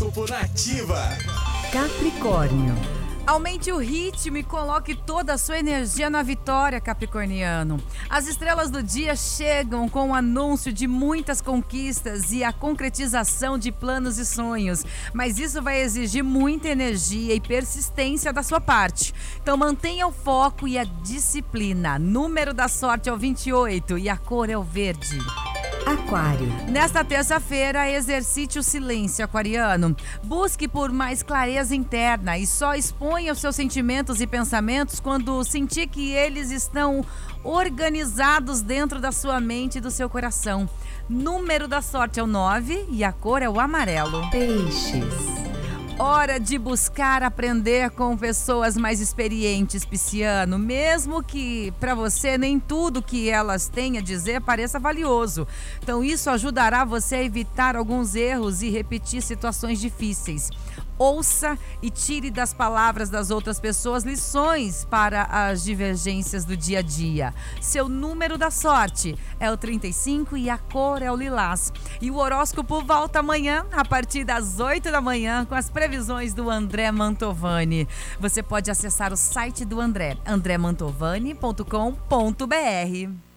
Horóscopo Nativa. Capricórnio. Aumente o ritmo e coloque toda a sua energia na vitória, Capricorniano. As estrelas do dia chegam com o anúncio de muitas conquistas e a concretização de planos e sonhos, mas isso vai exigir muita energia e persistência da sua parte. Então mantenha o foco e a disciplina. Número da sorte é o 28 e a cor é o verde. Aquário. Nesta terça-feira, exercite o silêncio aquariano. Busque por mais clareza interna e só exponha os seus sentimentos e pensamentos quando sentir que eles estão organizados dentro da sua mente e do seu coração. Número da sorte é o 9 e a cor é o amarelo. Peixes. Hora de buscar aprender com pessoas mais experientes, Pisciano, mesmo que para você nem tudo que elas têm a dizer pareça valioso. Então isso ajudará você a evitar alguns erros e repetir situações difíceis. Ouça e tire das palavras das outras pessoas lições para as divergências do dia a dia. Seu número da sorte é o 35 e a cor é o lilás. E o horóscopo volta amanhã, a partir das 8 da manhã, com as previsões do André Mantovani. Você pode acessar o site do André, andremantovani.com.br.